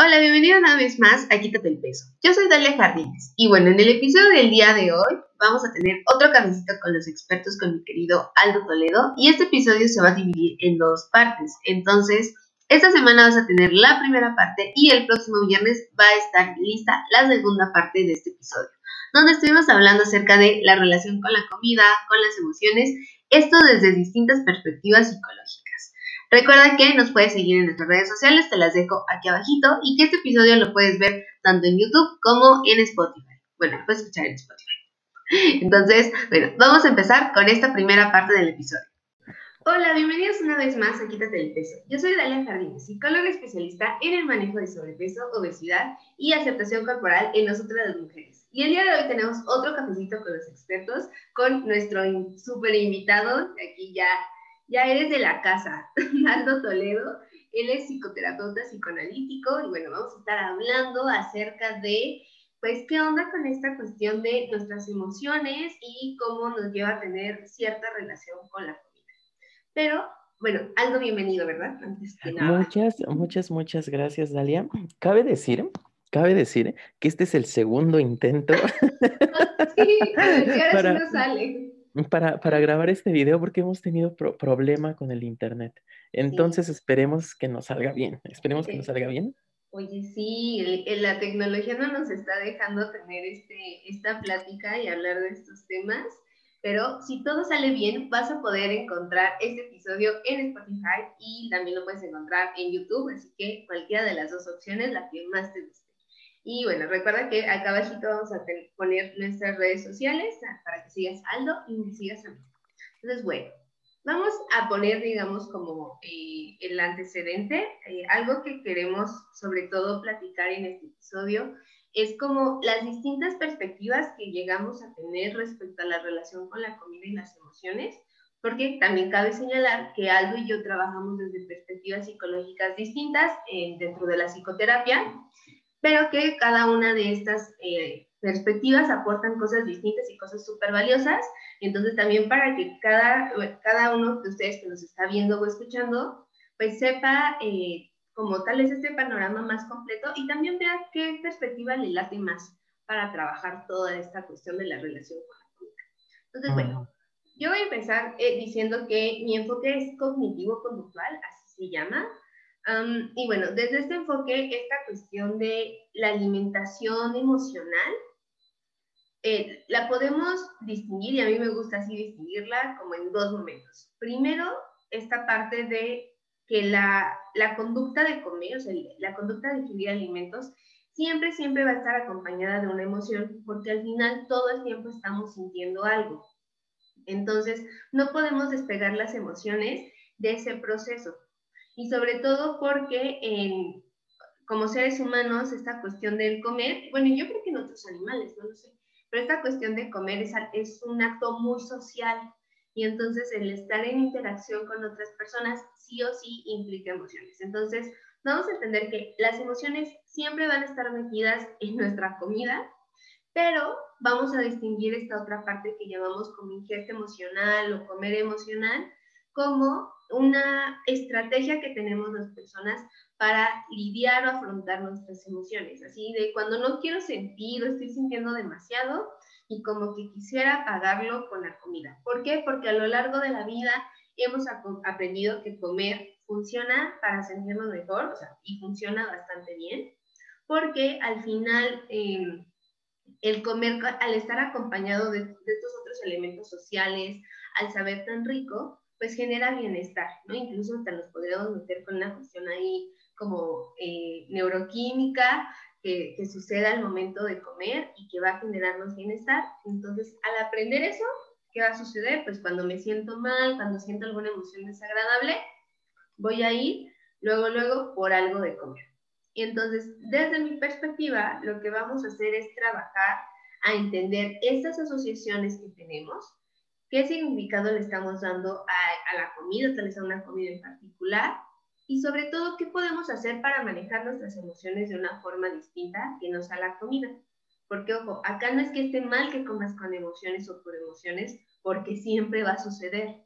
Hola, bienvenido una vez más a Quítate el Peso. Yo soy Dalia Jardines y bueno, en el episodio del día de hoy vamos a tener otro cafecito con los expertos con mi querido Aldo Toledo y este episodio se va a dividir en dos partes. Entonces, esta semana vas a tener la primera parte y el próximo viernes va a estar lista la segunda parte de este episodio, donde estuvimos hablando acerca de la relación con la comida, con las emociones, esto desde distintas perspectivas psicológicas. Recuerda que nos puedes seguir en nuestras redes sociales, te las dejo aquí abajito y que este episodio lo puedes ver tanto en YouTube como en Spotify. Bueno, puedes escuchar en Spotify. Entonces, bueno, vamos a empezar con esta primera parte del episodio. Hola, bienvenidos una vez más a Quítate el Peso. Yo soy Dalia Jardines, psicóloga especialista en el manejo de sobrepeso, obesidad y aceptación corporal en nosotras mujeres. Y el día de hoy tenemos otro cafecito con los expertos, con nuestro súper invitado, aquí ya ya eres de la casa, Aldo Toledo. Él es psicoterapeuta psicoanalítico y bueno, vamos a estar hablando acerca de, pues, qué onda con esta cuestión de nuestras emociones y cómo nos lleva a tener cierta relación con la comida. Pero, bueno, Aldo, bienvenido, ¿verdad? Antes que nada. Muchas, muchas, muchas gracias, Dalia. Cabe decir, cabe decir que este es el segundo intento. sí, ahora sí no sale para, para, grabar este video porque hemos tenido problema con el internet. Entonces esperemos que nos salga bien. Esperemos que nos salga bien. Oye, sí, la tecnología no nos está dejando tener este, esta plática y hablar de estos temas, pero si todo sale bien, vas a poder encontrar este episodio en Spotify y también lo puedes encontrar en YouTube, así que cualquiera de las dos opciones, la que más te guste. Y bueno, recuerda que acá abajito vamos a poner nuestras redes sociales para que sigas Aldo y me sigas a mí. Entonces, bueno, vamos a poner, digamos, como eh, el antecedente, eh, algo que queremos sobre todo platicar en este episodio es como las distintas perspectivas que llegamos a tener respecto a la relación con la comida y las emociones, porque también cabe señalar que Aldo y yo trabajamos desde perspectivas psicológicas distintas eh, dentro de la psicoterapia pero que cada una de estas eh, perspectivas aportan cosas distintas y cosas súper valiosas. Entonces también para que cada, cada uno de ustedes que nos está viendo o escuchando, pues sepa eh, como tal es este panorama más completo y también vea qué perspectiva le late más para trabajar toda esta cuestión de la relación con la comida. Entonces, bueno, yo voy a empezar eh, diciendo que mi enfoque es cognitivo-conductual, así se llama, y bueno, desde este enfoque, esta cuestión de la alimentación emocional, eh, la podemos distinguir, y a mí me gusta así distinguirla como en dos momentos. Primero, esta parte de que la, la conducta de comer, o sea, la conducta de ingerir alimentos, siempre, siempre va a estar acompañada de una emoción, porque al final todo el tiempo estamos sintiendo algo. Entonces, no podemos despegar las emociones de ese proceso y sobre todo porque en, como seres humanos esta cuestión del comer, bueno, yo creo que en otros animales, no lo sé, pero esta cuestión de comer es, es un acto muy social y entonces el estar en interacción con otras personas sí o sí implica emociones. Entonces, vamos a entender que las emociones siempre van a estar metidas en nuestra comida, pero vamos a distinguir esta otra parte que llamamos como ingesta emocional o comer emocional como una estrategia que tenemos las personas para lidiar o afrontar nuestras emociones. Así de cuando no quiero sentir o estoy sintiendo demasiado y como que quisiera pagarlo con la comida. ¿Por qué? Porque a lo largo de la vida hemos aprendido que comer funciona para sentirnos mejor, o sea, y funciona bastante bien, porque al final em, el comer, al estar acompañado de, de estos otros elementos sociales, al saber tan rico, pues genera bienestar, ¿no? Incluso hasta nos podríamos meter con una cuestión ahí como eh, neuroquímica que, que sucede al momento de comer y que va a generarnos bienestar. Entonces, al aprender eso, ¿qué va a suceder? Pues cuando me siento mal, cuando siento alguna emoción desagradable, voy a ir luego, luego por algo de comer. Y entonces, desde mi perspectiva, lo que vamos a hacer es trabajar a entender estas asociaciones que tenemos qué significado le estamos dando a, la comida, tal vez a una comida en particular, y sobre todo qué podemos hacer para manejar nuestras emociones de una forma distinta que no sea la comida. Porque, ojo, acá no es que esté mal que comas con emociones o por emociones, porque siempre va a suceder.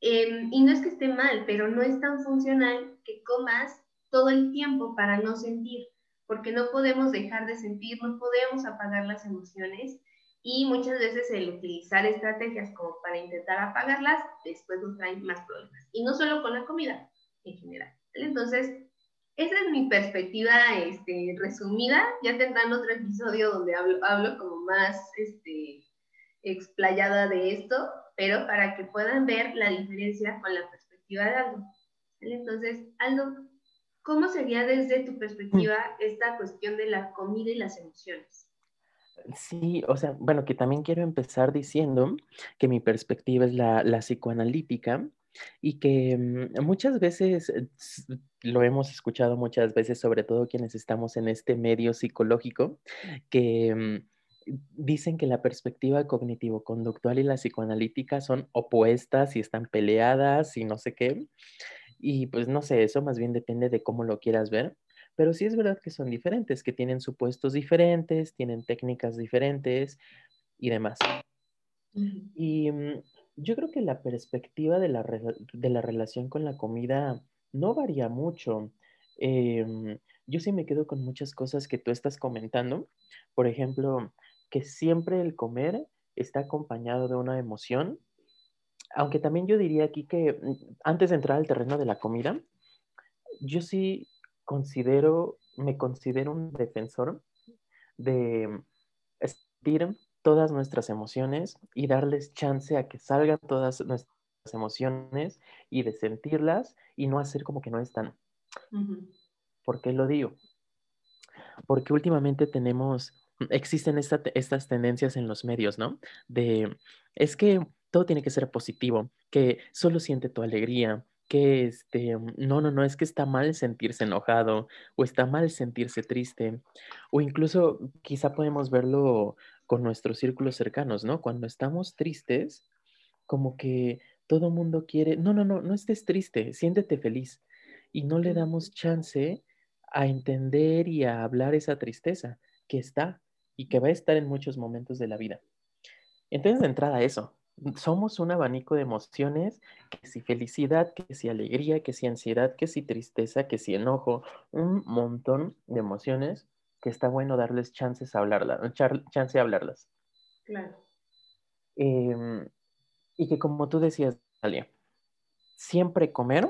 Em, y no es que esté mal, pero no es tan funcional que comas todo el tiempo para no sentir, porque no podemos dejar de sentir, no podemos apagar las emociones y muchas veces el utilizar estrategias como para intentar apagarlas, después nos traen más problemas. Y no solo con la comida, en general. Entonces, esa es mi perspectiva este, resumida. Ya tendrán otro episodio donde hablo, hablo como más este, explayada de esto, pero para que puedan ver la diferencia con la perspectiva de Aldo. Entonces, Aldo, ¿cómo sería desde tu perspectiva esta cuestión de la comida y las emociones? Sí, o sea, bueno, que también quiero empezar diciendo que mi perspectiva es la, la psicoanalítica y que mm, muchas veces eh, lo hemos escuchado muchas veces, sobre todo quienes estamos en este medio psicológico, que mm, dicen que la perspectiva cognitivo-conductual y la psicoanalítica son opuestas y están peleadas y no sé qué. Y pues no sé, eso más bien depende de cómo lo quieras ver. Pero sí es verdad que son diferentes, que tienen supuestos diferentes, tienen técnicas diferentes y demás. Y mm, yo creo que la perspectiva de la, de la relación con la comida no varía mucho. Em, yo sí me quedo con muchas cosas que tú estás comentando. Por ejemplo, que siempre el comer está acompañado de una emoción. Aunque también yo diría aquí que mm, antes de entrar al terreno de la comida, yo sí considero, me considero un defensor de sentir todas nuestras emociones y darles chance a que salgan todas nuestras emociones y de sentirlas y no hacer como que no están. ¿Por qué lo digo? Porque últimamente tenemos, existen estas tendencias en los medios, ¿no? De, es que todo tiene que ser positivo, que solo siente tu alegría, que este, no, no, no, es que está mal sentirse enojado o está mal sentirse triste o incluso quizá podemos verlo con nuestros círculos cercanos, ¿no? Cuando estamos tristes, como que todo mundo quiere, no, no, no, no estés triste, siéntete feliz y no le damos chance a entender y a hablar esa tristeza que está y que va a estar en muchos momentos de la vida. Entonces, de entrada, eso, somos un abanico de emociones, que si felicidad, que si alegría, que si ansiedad, que si tristeza, que si enojo, un montón de emociones que está bueno darles chances a hablarlas, chance a hablarlas. Claro. Em, y que como tú decías, Dalia, siempre comer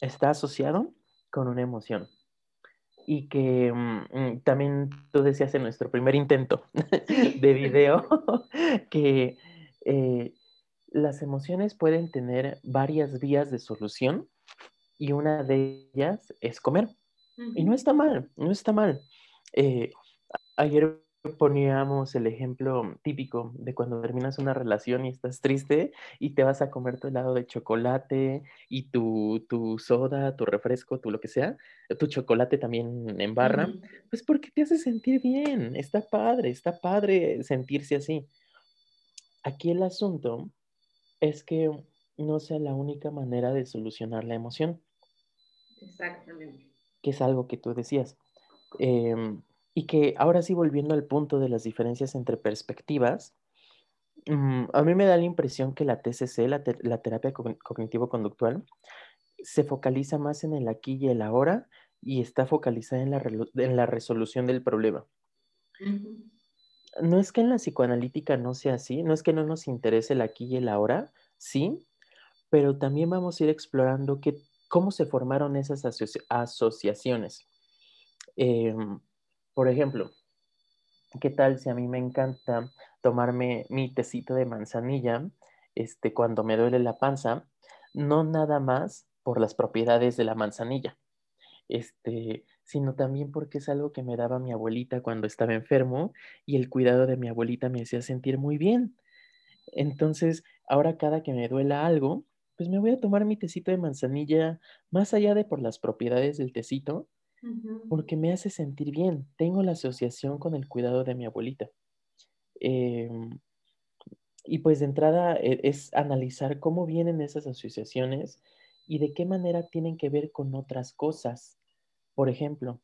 está asociado con una emoción. Y que mm, mm, también tú decías en nuestro primer intento de video que eh, las emociones pueden tener varias vías de solución y una de ellas es comer. Y no está mal, no está mal. Eh, ayer poníamos el ejemplo típico de cuando terminas una relación y estás triste y te vas a comer tu helado de chocolate y tu, tu soda, tu refresco, tu lo que sea, tu chocolate también en barra, pues porque te hace sentir bien, está padre, está padre sentirse así. Aquí el asunto es que no sea la única manera de solucionar la emoción. Exactamente. Que es algo que tú decías. Em, y que ahora sí, volviendo al punto de las diferencias entre perspectivas, mm, a mí me da la impresión que la TCC, la, terapia cognitivo-conductual, se focaliza más en el aquí y el ahora y está focalizada en la, en la resolución del problema no es que en la psicoanalítica no sea así, no es que no nos interese el aquí y el ahora, sí, pero también vamos a ir explorando cómo se formaron esas asociaciones. Em, por ejemplo, ¿qué tal si a mí me encanta tomarme mi tecito de manzanilla este, cuando me duele la panza? No nada más por las propiedades de la manzanilla, este, sino también porque es algo que me daba mi abuelita cuando estaba enfermo y el cuidado de mi abuelita me hacía sentir muy bien. Entonces, ahora cada que me duela algo, pues me voy a tomar mi tecito de manzanilla, más allá de por las propiedades del tecito, porque me hace sentir bien. Tengo la asociación con el cuidado de mi abuelita. Em, y pues de entrada e, es analizar cómo vienen esas asociaciones y de qué manera tienen que ver con otras cosas. Por ejemplo,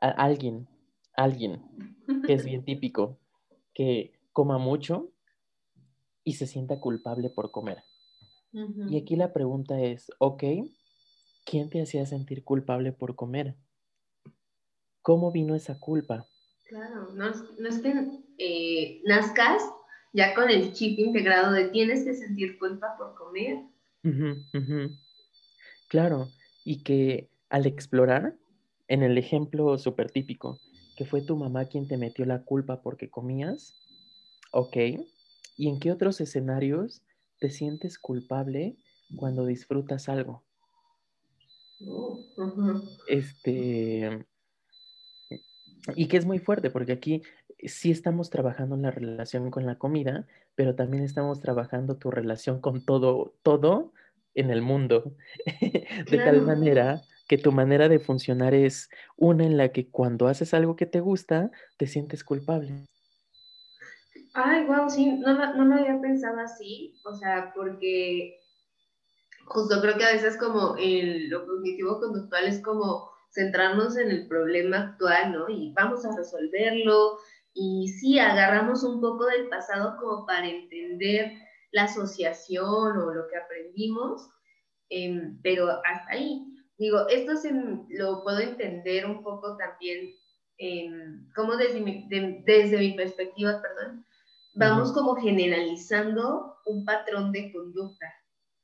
alguien, alguien que es bien típico, que coma mucho y se sienta culpable por comer. Y aquí la pregunta es, ok, ¿quién te hacía sentir culpable por comer? ¿Cómo vino esa culpa? Claro, no, es que eh, nazcas ya con el chip integrado de tienes que sentir culpa por comer. Claro, y que al explorar, en el ejemplo súper típico, que fue tu mamá quien te metió la culpa porque comías, ok, ¿y en qué otros escenarios te sientes culpable cuando disfrutas algo? Este, y que es muy fuerte, porque aquí sí estamos trabajando en la relación con la comida, pero también estamos trabajando tu relación con todo, todo en el mundo. de tal manera que tu manera de funcionar es una en la que cuando haces algo que te gusta, te sientes culpable. Ay, wow, sí, no, no lo había pensado así, o sea, porque justo creo que a veces como el, lo cognitivo conductual es como centrarnos en el problema actual, ¿no? Y vamos a resolverlo. Y sí, agarramos un poco del pasado como para entender la asociación o lo que aprendimos, em, pero hasta ahí. Digo, esto se, lo puedo entender un poco también, em, como desde mi, desde mi perspectiva, perdón, vamos como generalizando un patrón de conducta,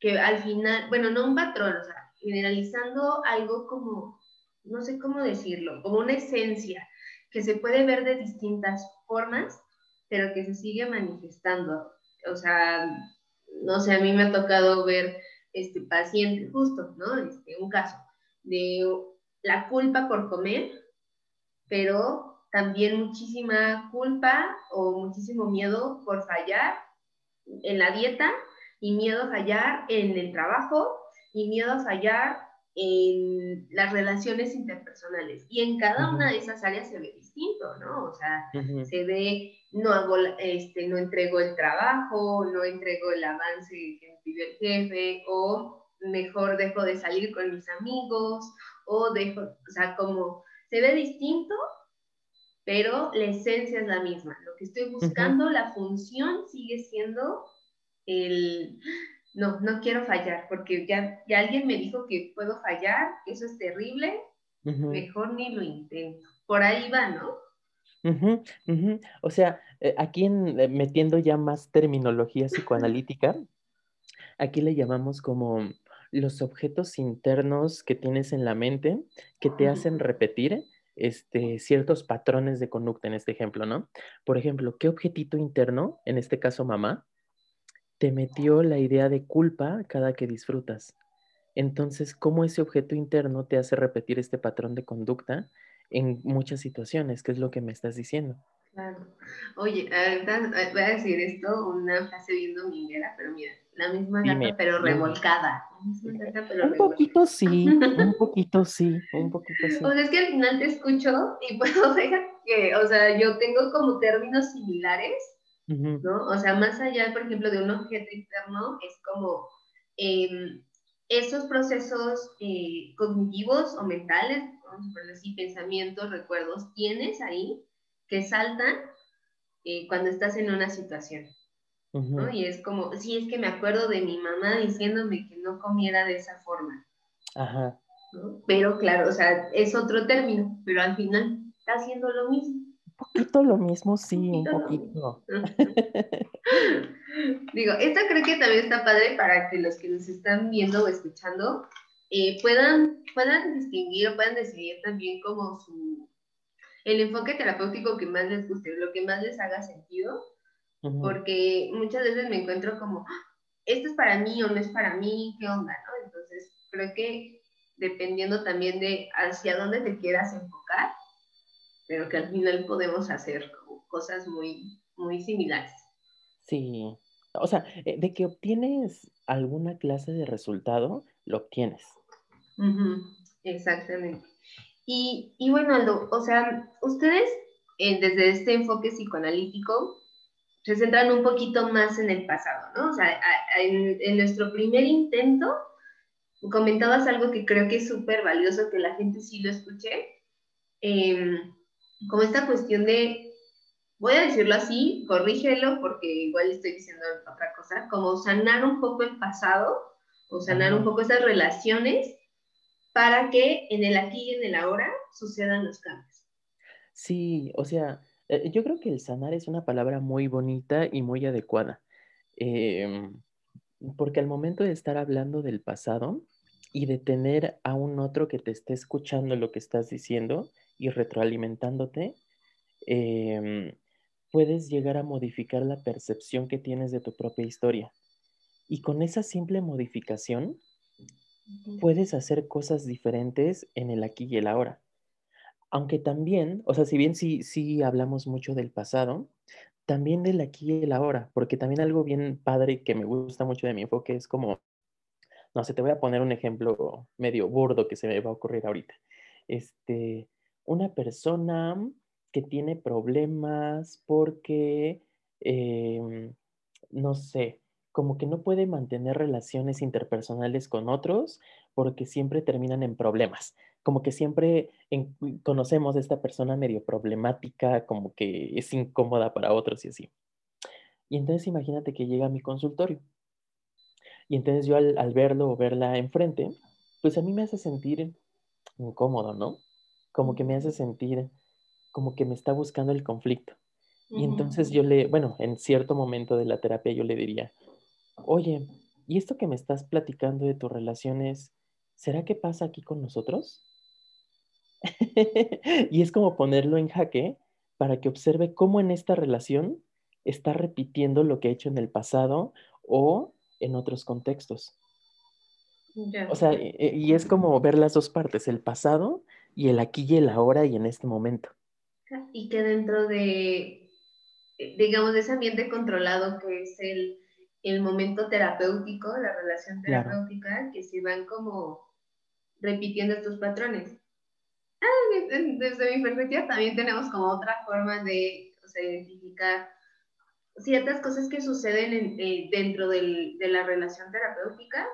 que al final, bueno, no un patrón, o sea, generalizando algo como no sé cómo decirlo, como una esencia que se puede ver de distintas formas, pero que se sigue manifestando. O sea, no sé, a mí me ha tocado ver este paciente, justo, ¿no? Este, un caso de la culpa por comer, pero también muchísima culpa o muchísimo miedo por fallar en la dieta y miedo a fallar en el trabajo y miedo a fallar en las relaciones interpersonales. Y en cada una de esas áreas se ve distinto, ¿no? O sea, se ve, no hago, este, no entrego el trabajo, no entrego el avance que me pidió el jefe, o mejor dejo de salir con mis amigos, o dejo, o sea, como se ve distinto, pero la esencia es la misma. Lo que estoy buscando, la función sigue siendo el no, no quiero fallar, porque ya, ya alguien me dijo que puedo fallar, eso es terrible, mejor ni lo intento. Por ahí va, ¿no? O sea, eh, aquí en, eh, metiendo ya más terminología psicoanalítica, aquí le llamamos como los objetos internos que tienes en la mente que te hacen repetir este, ciertos patrones de conducta en este ejemplo, ¿no? Por ejemplo, ¿qué objetito interno, en este caso mamá, te metió la idea de culpa cada que disfrutas. Entonces, ¿cómo ese objeto interno te hace repetir este patrón de conducta en muchas situaciones? ¿Qué es lo que me estás diciendo? Claro. Oye, voy a decir esto, una frase bien dominguera, pero mira, la misma gata pero revolcada. un poquito sí, un poquito sí, un poquito sí. O sea, es que al final te escucho y puedo ver que, o sea, yo tengo como términos similares ¿no? O sea, más allá, por ejemplo, de un objeto interno, es como em, esos procesos eh, cognitivos o mentales, vamos a así, pensamientos, recuerdos, tienes ahí que saltan eh, cuando estás en una situación. ¿no? Y es como, sí, es que me acuerdo de mi mamá diciéndome que no comiera de esa forma. Ajá. Pero claro, o sea, es otro término, pero al final está haciendo lo mismo poquito lo mismo, sí, un poquito. Digo, esto creo que también está padre para que los que nos están viendo o escuchando eh, puedan, puedan distinguir o puedan decidir también como su, el enfoque terapéutico que más les guste, lo que más les haga sentido, porque muchas veces me encuentro como, ah, esto es para mí o no es para mí, ¿qué onda? ¿no? Entonces, creo que dependiendo también de hacia dónde te quieras enfocar, pero que al final podemos hacer cosas muy, muy similares. Sí, o sea, eh, de que obtienes alguna clase de resultado, lo obtienes. Exactamente. Y, y, bueno, Aldo, o sea, ustedes eh, desde este enfoque psicoanalítico se centran un poquito más en el pasado, ¿no? O sea, en, en nuestro primer intento comentabas algo que creo que es súper valioso que la gente sí lo escuche. Eh, como esta cuestión de, voy a decirlo así, corrígelo porque igual estoy diciendo otra cosa, como sanar un poco el pasado o sanar un poco esas relaciones para que en el aquí y en el ahora sucedan los cambios. Sí, o sea, eh, yo creo que el sanar es una palabra muy bonita y muy adecuada, em, porque al momento de estar hablando del pasado y de tener a un otro que te esté escuchando lo que estás diciendo y retroalimentándote, em, puedes llegar a modificar la percepción que tienes de tu propia historia. Y con esa simple modificación, puedes hacer cosas diferentes en el aquí y el ahora. Aunque también, o sea, si bien sí, sí hablamos mucho del pasado, también del aquí y el ahora, porque también algo bien padre que me gusta mucho de mi enfoque es como, no sé, te voy a poner un ejemplo medio burdo que se me va a ocurrir ahorita. Este, una persona que tiene problemas porque, em, no sé, como que no puede mantener relaciones interpersonales con otros porque siempre terminan en problemas. Como que siempre conocemos a esta persona medio problemática, como que es incómoda para otros y así. Y entonces imagínate que llega a mi consultorio. Y entonces yo al, al verlo o verla enfrente, pues a mí me hace sentir incómodo, ¿no? Como que me hace sentir como que me está buscando el conflicto. Y entonces yo le, bueno, en cierto momento de la terapia yo le diría, oye, ¿y esto que me estás platicando de tus relaciones, ¿será que pasa aquí con nosotros? y es como ponerlo en jaque para que observe cómo en esta relación está repitiendo lo que ha hecho en el pasado o en otros contextos. O sea, y es como ver las dos partes, el pasado y el aquí y el ahora y en este momento. Y que dentro de, digamos, de ese ambiente controlado que es el, el momento terapéutico, la relación terapéutica, que se van como repitiendo estos patrones. Ah, desde mi perspectiva también tenemos como otra forma de o sea, identificar ciertas cosas que suceden eh, dentro del, de la relación terapéutica,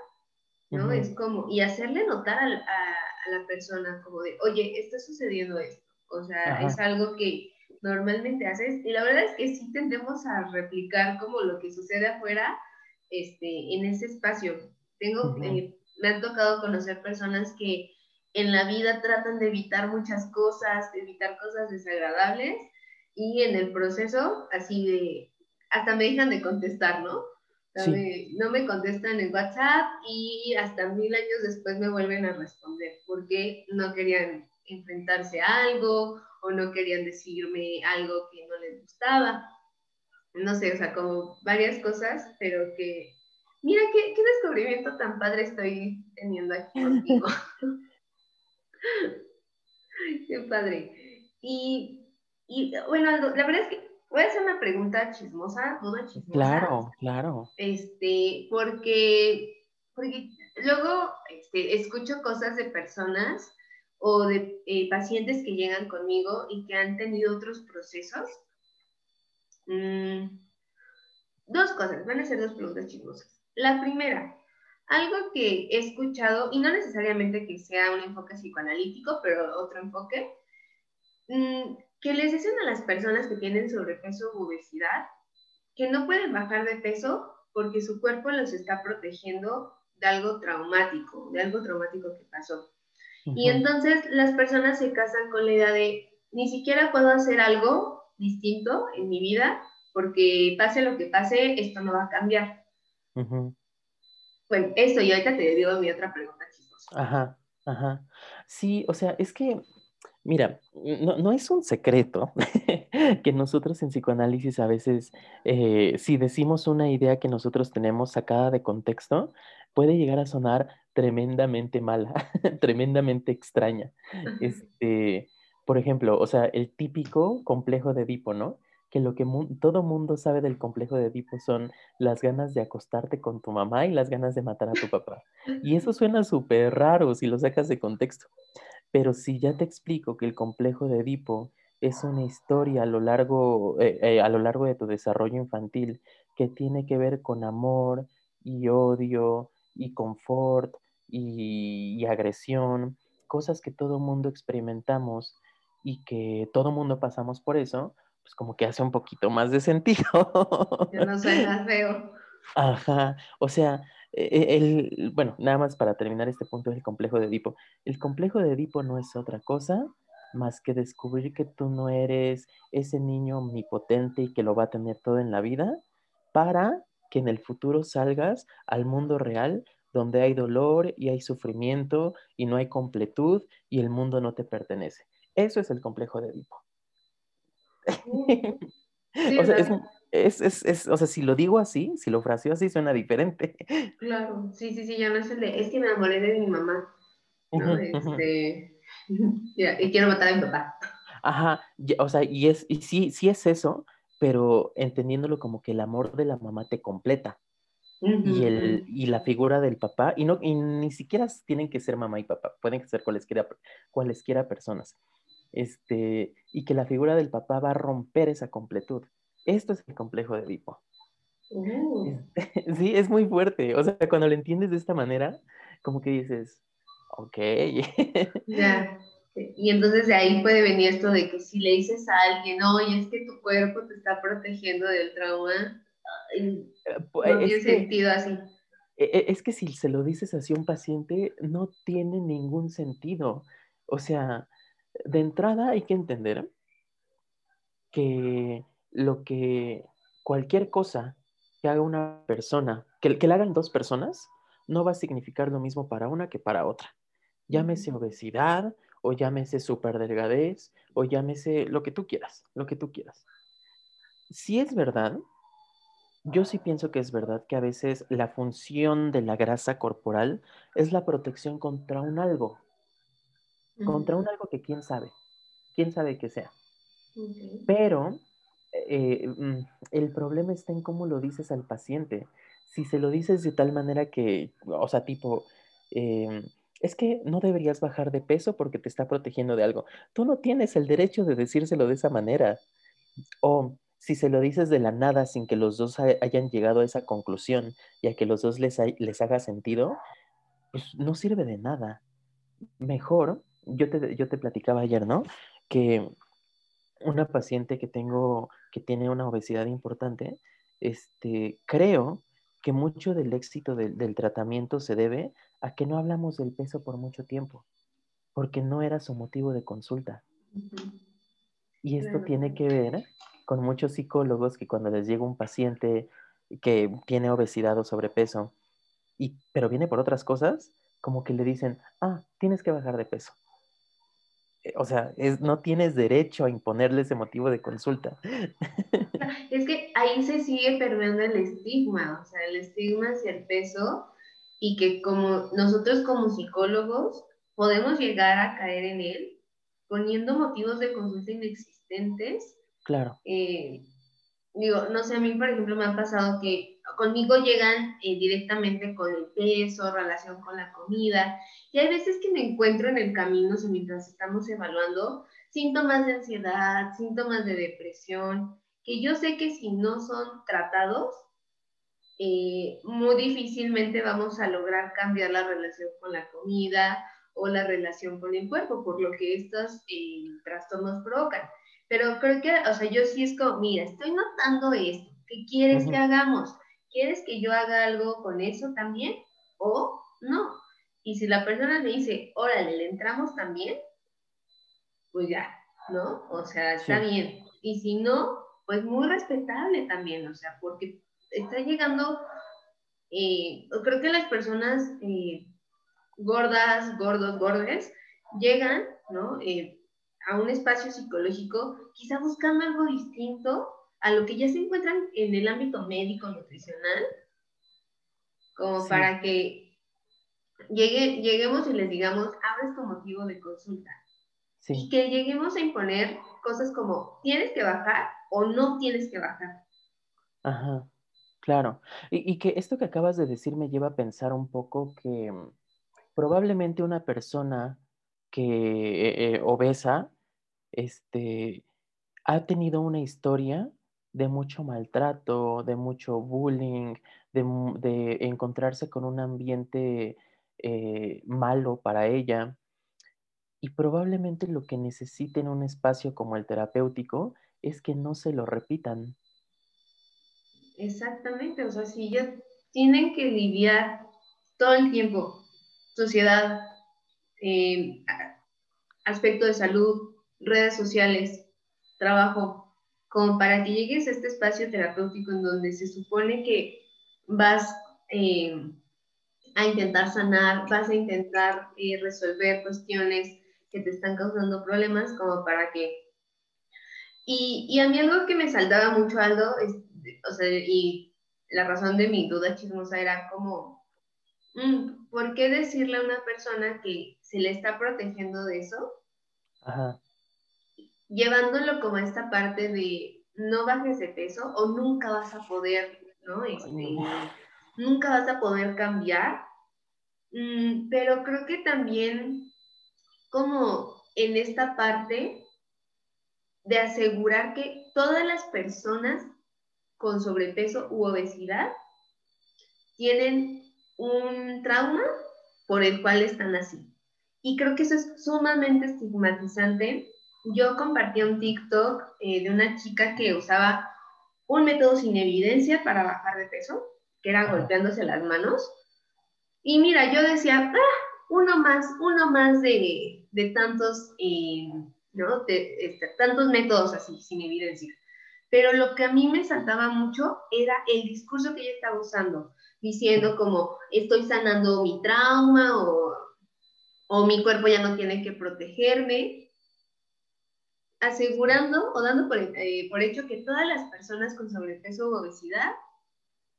¿no? Es como, y hacerle notar a, a, la persona como de, oye, está sucediendo esto. O sea, es algo que normalmente haces. Y la verdad es que sí tendemos a replicar como lo que sucede afuera este, en ese espacio. Tengo, eh, me han tocado conocer personas que en la vida tratan de evitar muchas cosas, de evitar cosas desagradables y en el proceso así de, hasta me dejan de contestar, ¿no? No me contestan en WhatsApp y hasta mil años después me vuelven a responder porque no querían enfrentarse a algo o no querían decirme algo que no les gustaba. No sé, o sea, como varias cosas, pero que, mira, qué, qué descubrimiento tan padre estoy teniendo aquí contigo. qué padre. Y, y bueno, la verdad es que voy a hacer una pregunta chismosa, duda chismosa. Claro, claro. Este, porque, porque luego este, escucho cosas de personas o de eh, pacientes que llegan conmigo y que han tenido otros procesos. Mm, dos cosas, van a ser dos preguntas chismosas. La primera, algo que he escuchado, y no necesariamente que sea un enfoque psicoanalítico, pero otro enfoque, mm, que les dicen a las personas que tienen sobrepeso o obesidad que no pueden bajar de peso porque su cuerpo los está protegiendo de algo traumático, de algo traumático que pasó. Y entonces las personas se casan con la idea de, ni siquiera puedo hacer algo distinto en mi vida, porque pase lo que pase, esto no va a cambiar. Bueno, eso, y ahorita te digo mi otra pregunta, chicos. Ajá, ajá. Sí, o sea, es que, mira, no, es un secreto que nosotros en psicoanálisis a veces, eh, si decimos una idea que nosotros tenemos sacada de contexto, puede llegar a sonar tremendamente mala, tremendamente extraña. Este, por ejemplo, o sea, el típico complejo de Edipo, ¿no? Que lo que todo mundo sabe del complejo de Edipo son las ganas de acostarte con tu mamá y las ganas de matar a tu papá. Y eso suena súper raro si lo sacas de contexto. Pero si ya te explico que el complejo de Edipo es una historia a lo largo, eh, eh, a lo largo de tu desarrollo infantil que tiene que ver con amor y odio y confort y, agresión, cosas que todo mundo experimentamos y que todo mundo pasamos por eso, pues como que hace un poquito más de sentido. Yo no suena feo. Ajá, o sea, el, bueno, nada más para terminar este punto del complejo de Edipo. El complejo de Edipo no es otra cosa más que descubrir que tú no eres ese niño omnipotente y que lo va a tener todo en la vida para que en el futuro salgas al mundo real donde hay dolor y hay sufrimiento y no hay completud y el mundo no te pertenece. Eso es el complejo de Edipo. o, sea, es, es, es, o sea, si lo digo así, si lo fraseo así, suena diferente. Claro, sí, sí, sí, ya no es el de, es que me enamoré de mi mamá, ¿no? este, y quiero matar a mi papá. Ajá, o sea, y, es, y sí, sí es eso, pero entendiéndolo como que el amor de la mamá te completa. y, el, y la figura del papá, y, no, y ni siquiera tienen que ser mamá y papá, pueden ser cualesquiera, cualesquiera personas. Este, y que la figura del papá va a romper esa completud. Esto es el complejo de Edipo. Uh. Sí, es muy fuerte. O sea, cuando lo entiendes de esta manera, como que dices, ok. Ya. Y entonces de ahí puede venir esto de que si le dices a alguien, oye, es que tu cuerpo te está protegiendo del trauma, no tiene sentido así. E, e, es que si se lo dices así a un paciente, no tiene ningún sentido. O sea, de entrada hay que entender que lo que cualquier cosa que haga una persona, que, que la hagan dos personas, no va a significar lo mismo para una que para otra. Llámese obesidad, o llámese delgadez o llámese lo que tú quieras, lo que tú quieras. Si es verdad, yo sí pienso que es verdad que a veces la función de la grasa corporal es la protección contra un algo, contra un algo que quién sabe, quién sabe que sea. Pero eh, mm, el problema está en cómo lo dices al paciente. Si se lo dices de tal manera que, o sea, tipo, em, es que no deberías bajar de peso porque te está protegiendo de algo. Tú no tienes el derecho de decírselo de esa manera. O si se lo dices de la nada sin que los dos hayan llegado a esa conclusión y a que los dos les, les haga sentido, pues no sirve de nada. Mejor, yo te, yo te platicaba ayer, ¿no? Que una paciente que tengo, que tiene una obesidad importante, este, creo que mucho del éxito del tratamiento se debe a que no hablamos del peso por mucho tiempo, porque no era su motivo de consulta. Y esto tiene que ver con muchos psicólogos que cuando les llega un paciente que tiene obesidad o sobrepeso, y, pero viene por otras cosas, como que le dicen, ah, tienes que bajar de peso. Eh, o sea, es, no tienes derecho a imponerle ese motivo de consulta. Es que ahí se sigue perdiendo el estigma, o sea, el estigma hacia el peso y que como nosotros como psicólogos podemos llegar a caer en él poniendo motivos de consulta inexistentes. Claro. Eh, digo, no sé, a mí por ejemplo me ha pasado que conmigo llegan eh, directamente con el peso, relación con la comida, y hay veces que me encuentro en el camino, mientras estamos evaluando, síntomas de ansiedad, síntomas de depresión, que yo sé que si no son tratados, eh, muy difícilmente vamos a lograr cambiar la relación con la comida o la relación con el cuerpo, por lo que estos eh, trastornos provocan. Pero creo que, o sea, yo sí es como, mira, estoy notando esto, ¿qué quieres que hagamos? ¿Quieres que yo haga algo con eso también? ¿O no? Y si la persona me dice, órale, le entramos también, pues ya, ¿no? O sea, está bien. Y si no, pues muy respetable también, o sea, porque está llegando, eh, creo que las personas eh, gordas, gordos, gordes, llegan, ¿no? Eh, a un espacio psicológico, quizá buscando algo distinto a lo que ya se encuentran en el ámbito médico, nutricional, como para que llegue, lleguemos y les digamos, abres tu motivo de consulta. Y que lleguemos a imponer cosas como, tienes que bajar o no tienes que bajar. Ajá. Claro, y, que esto que acabas de decir me lleva a pensar un poco que probablemente una persona que eh, eh, obesa, este, ha tenido una historia de mucho maltrato, de mucho bullying, de, encontrarse con un ambiente eh, malo para ella. Y probablemente lo que necesite en un espacio como el terapéutico es que no se lo repitan, Exactamente, o sea, si ya tienen que lidiar todo el tiempo, sociedad, eh, aspecto de salud, redes sociales, trabajo, como para que llegues a este espacio terapéutico en donde se supone que vas eh, a intentar sanar, vas a intentar eh, resolver cuestiones que te están causando problemas, como para que... Y, y a mí algo que me saltaba mucho, Aldo, es, o sea, y la razón de mi duda chismosa era como, mm, ¿por qué decirle a una persona que se le está protegiendo de eso? Ajá. Llevándolo como a esta parte de no bajes de peso o nunca vas a poder, ¿no? Este, nunca vas a poder cambiar. Mm, pero creo que también como en esta parte de asegurar que todas las personas con sobrepeso u obesidad tienen un trauma por el cual están así. Y creo que eso es sumamente estigmatizante. Yo compartí un TikTok eh, de una chica que usaba un método sin evidencia para bajar de peso, que era golpeándose las manos. Y mira, yo decía, ah, uno más, uno más de, de tantos, eh, ¿no? De, este, tantos métodos así, sin evidencia. Pero lo que a mí me saltaba mucho era el discurso que ella estaba usando, diciendo como estoy sanando mi trauma o, o mi cuerpo ya no tiene que protegerme, asegurando o dando por, eh, por hecho que todas las personas con sobrepeso o obesidad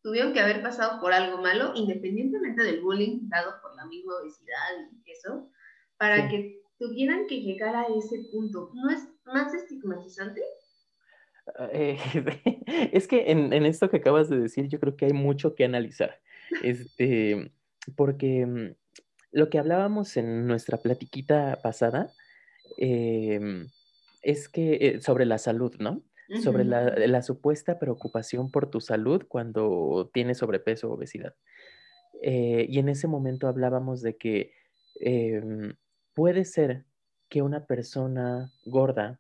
tuvieron que haber pasado por algo malo, independientemente del bullying dado por la misma obesidad y eso, para que tuvieran que llegar a ese punto. ¿No es más estigmatizante? Eh, es que en, esto que acabas de decir, yo creo que hay mucho que analizar. Este, porque mm, lo que hablábamos en nuestra platiquita pasada em, es que eh, sobre la salud, ¿no? Sobre la, supuesta preocupación por tu salud cuando tienes sobrepeso o obesidad. Eh, y en ese momento hablábamos de que em, puede ser que una persona gorda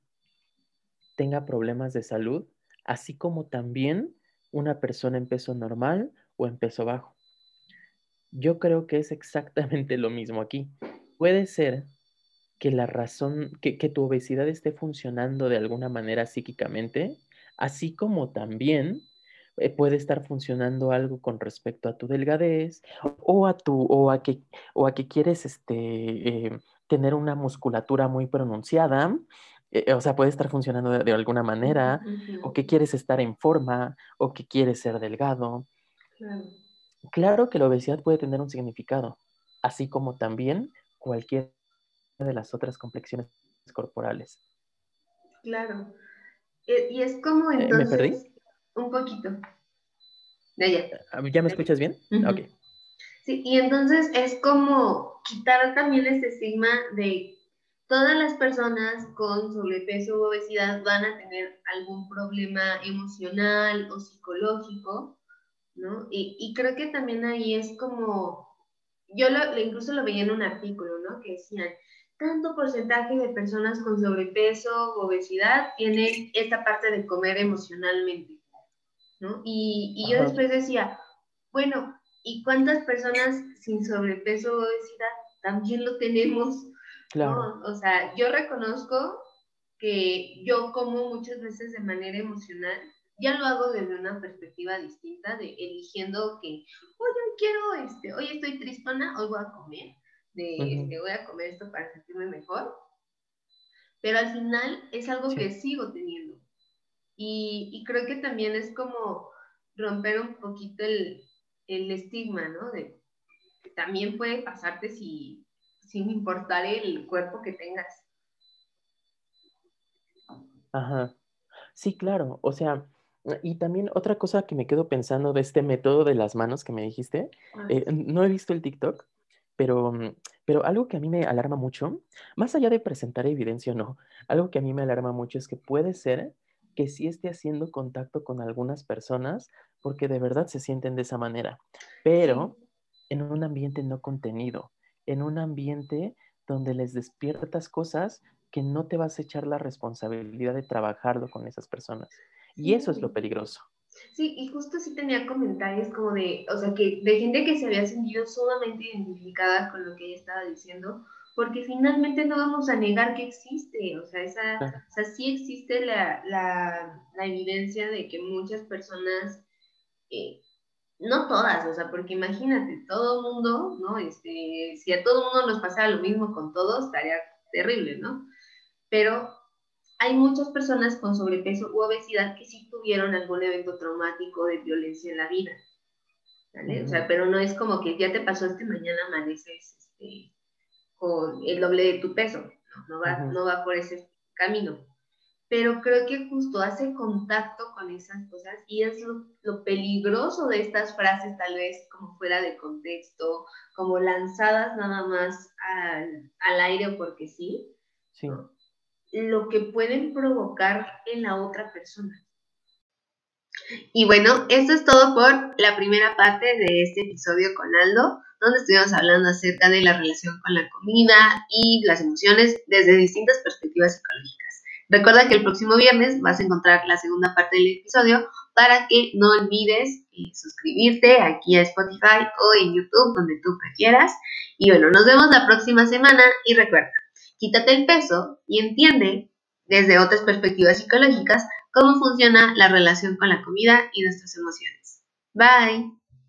tenga problemas de salud, así como también una persona en peso normal o en peso bajo. Yo creo que es exactamente lo mismo aquí. Puede ser que la razón, que, tu obesidad esté funcionando de alguna manera psíquicamente, así como también eh, puede estar funcionando algo con respecto a tu delgadez o a tu, o a que, o a que quieres este, eh, tener una musculatura muy pronunciada eh, o sea, puede estar funcionando de, alguna manera, o que quieres estar en forma, o que quieres ser delgado. Claro. que la obesidad puede tener un significado, así como también cualquier de las otras complexiones corporales. Claro. E, y es como entonces... ¿Me perdí? Un poquito. Ah, ¿Ya me escuchas bien? Ok. Sí, y entonces es como quitar también ese estigma de todas las personas con sobrepeso u obesidad van a tener algún problema emocional o psicológico, ¿no? Y, creo que también ahí es como, yo lo, incluso lo veía en un artículo, ¿no? Que decían, tanto porcentaje de personas con sobrepeso u obesidad tienen esta parte de comer emocionalmente, ¿no? Y, y yo después decía, bueno, ¿y cuántas personas sin sobrepeso o obesidad también lo tenemos? Claro. O sea, yo reconozco que yo como muchas veces de manera emocional, ya lo hago desde una perspectiva distinta, de eligiendo que, hoy quiero, este, hoy estoy tristona, hoy voy a comer, de, este, voy a comer esto para sentirme mejor, pero al final es algo que sigo teniendo. Y, y, creo que también es como romper un poquito el, el estigma, ¿no? De que también puede pasarte si sin importar el cuerpo que tengas. Ajá. Sí, claro. O sea, y también otra cosa que me quedo pensando de este método de las manos que me dijiste, ah, eh, no he visto el TikTok, pero, pero algo que a mí me alarma mucho, más allá de presentar evidencia o no, algo que a mí me alarma mucho es que puede ser que sí esté haciendo contacto con algunas personas porque de verdad se sienten de esa manera, pero en un ambiente no contenido en un ambiente donde les despiertas cosas que no te vas a echar la responsabilidad de trabajarlo con esas personas. Y eso es lo peligroso. Sí, y justo sí tenía comentarios como de, o sea, que de gente que se había sentido sumamente identificada con lo que ella estaba diciendo, porque finalmente no vamos a negar que existe, o sea, esa, o sea sí existe la, la, la, evidencia de que muchas personas, eh, no todas, o sea, porque imagínate, todo mundo, ¿no? Este, si a todo mundo nos pasara lo mismo con todos, estaría terrible, ¿no? Pero hay muchas personas con sobrepeso u obesidad que sí tuvieron algún evento traumático de violencia en la vida. ¿vale? O sea, pero no es como que ya te pasó este mañana amaneces este, con el doble de tu peso. No, va, no va por ese camino. Pero creo que justo hace contacto con esas cosas y es lo, peligroso de estas frases, tal vez como fuera de contexto, como lanzadas nada más al, al aire porque sí. Sí lo que pueden provocar en la otra persona. Y bueno, esto es todo por la primera parte de este episodio con Aldo, donde estuvimos hablando acerca de la relación con la comida y las emociones desde distintas perspectivas psicológicas. Recuerda que el próximo viernes vas a encontrar la segunda parte del episodio para que no olvides eh, suscribirte aquí a Spotify o en YouTube, donde tú prefieras. Y bueno, nos vemos la próxima semana y recuerda, Quítate el peso y entiende desde otras perspectivas psicológicas cómo funciona la relación con la comida y nuestras emociones. Bye.